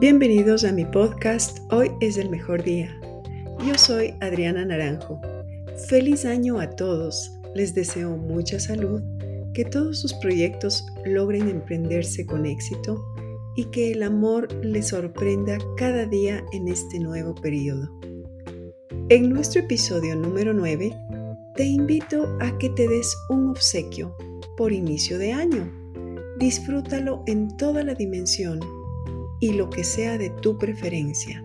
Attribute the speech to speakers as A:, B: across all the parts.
A: Bienvenidos a mi podcast Hoy es el mejor día. Yo soy Adriana Naranjo. Feliz año a todos. Les deseo mucha salud, que todos sus proyectos logren emprenderse con éxito y que el amor les sorprenda cada día en este nuevo periodo. En nuestro episodio número 9, te invito a que te des un obsequio por inicio de año. Disfrútalo en toda la dimensión y lo que sea de tu preferencia.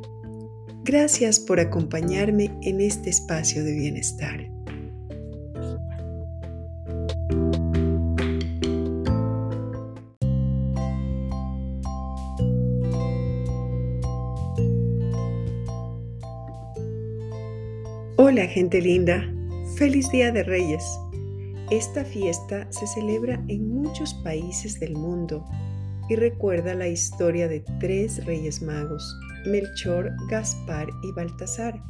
A: Gracias por acompañarme en este espacio de bienestar. Hola gente linda, feliz Día de Reyes. Esta fiesta se celebra en muchos países del mundo y recuerda la historia de tres reyes magos, Melchor, Gaspar y Baltasar,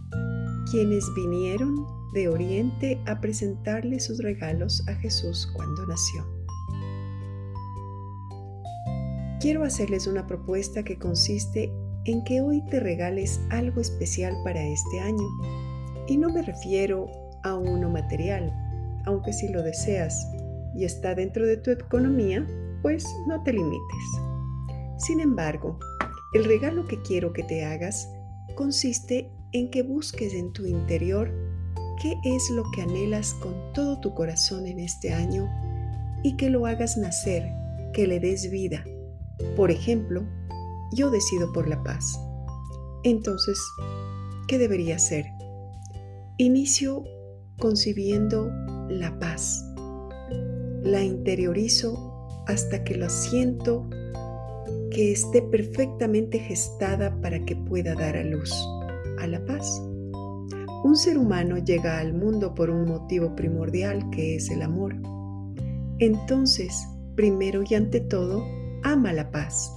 A: quienes vinieron de Oriente a presentarle sus regalos a Jesús cuando nació. Quiero hacerles una propuesta que consiste en que hoy te regales algo especial para este año. Y no me refiero a uno material, aunque si lo deseas y está dentro de tu economía, pues no te limites. Sin embargo, el regalo que quiero que te hagas consiste en que busques en tu interior qué es lo que anhelas con todo tu corazón en este año y que lo hagas nacer, que le des vida. Por ejemplo, yo decido por la paz. Entonces, ¿qué debería hacer? Inicio concibiendo la paz. La interiorizo hasta que lo siento que esté perfectamente gestada para que pueda dar a luz, a la paz. Un ser humano llega al mundo por un motivo primordial que es el amor. Entonces, primero y ante todo, ama la paz.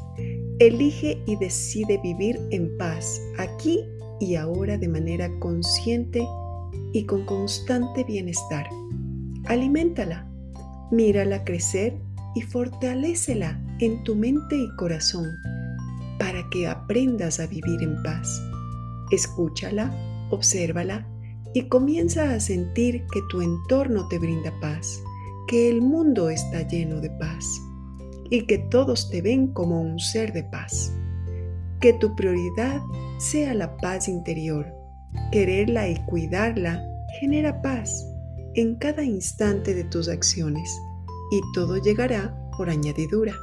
A: Elige y decide vivir en paz aquí y ahora de manera consciente y con constante bienestar. Aliméntala, mírala crecer y fortalécela en tu mente y corazón para que aprendas a vivir en paz. Escúchala, obsérvala y comienza a sentir que tu entorno te brinda paz, que el mundo está lleno de paz y que todos te ven como un ser de paz. Que tu prioridad sea la paz interior. Quererla y cuidarla genera paz en cada instante de tus acciones y todo llegará por añadidura.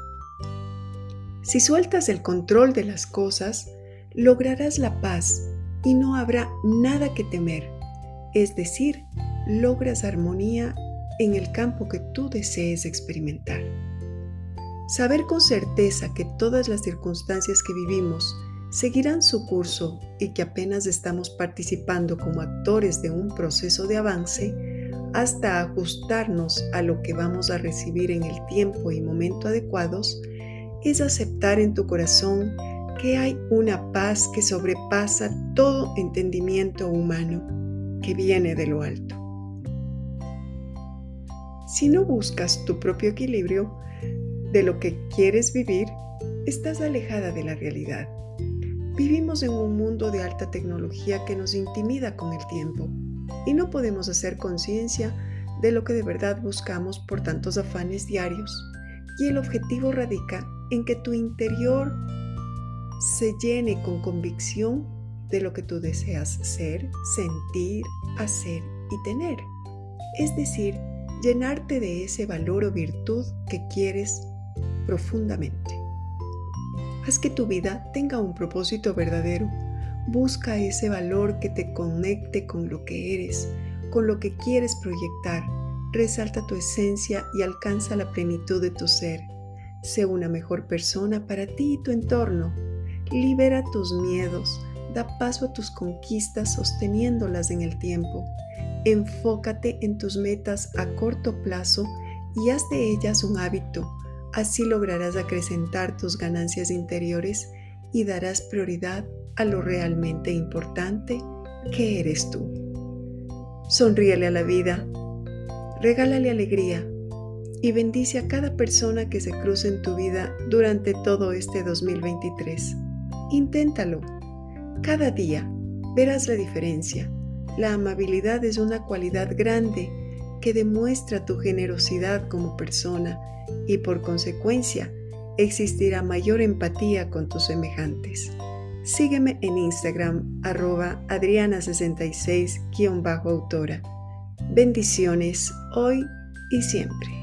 A: Si sueltas el control de las cosas, lograrás la paz y no habrá nada que temer, es decir, logras armonía en el campo que tú desees experimentar. Saber con certeza que todas las circunstancias que vivimos seguirán su curso y que apenas estamos participando como actores de un proceso de avance, hasta ajustarnos a lo que vamos a recibir en el tiempo y momento adecuados, es aceptar en tu corazón que hay una paz que sobrepasa todo entendimiento humano que viene de lo alto. Si no buscas tu propio equilibrio de lo que quieres vivir, estás alejada de la realidad. Vivimos en un mundo de alta tecnología que nos intimida con el tiempo y no podemos hacer conciencia de lo que de verdad buscamos por tantos afanes diarios. Y el objetivo radica en que tu interior se llene con convicción de lo que tú deseas ser, sentir, hacer y tener. Es decir, llenarte de ese valor o virtud que quieres profundamente. Haz que tu vida tenga un propósito verdadero Busca ese valor que te conecte con lo que eres, con lo que quieres proyectar. Resalta tu esencia y alcanza la plenitud de tu ser. Sé una mejor persona para ti y tu entorno. Libera tus miedos. Da paso a tus conquistas sosteniéndolas en el tiempo. Enfócate en tus metas a corto plazo y haz de ellas un hábito. Así lograrás acrecentar tus ganancias interiores y darás prioridad a lo realmente importante que eres tú. Sonríele a la vida, regálale alegría y bendice a cada persona que se cruce en tu vida durante todo este 2023. Inténtalo. Cada día verás la diferencia. La amabilidad es una cualidad grande que demuestra tu generosidad como persona y por consecuencia existirá mayor empatía con tus semejantes. Sígueme en Instagram arroba adriana66-autora. Bendiciones hoy y siempre.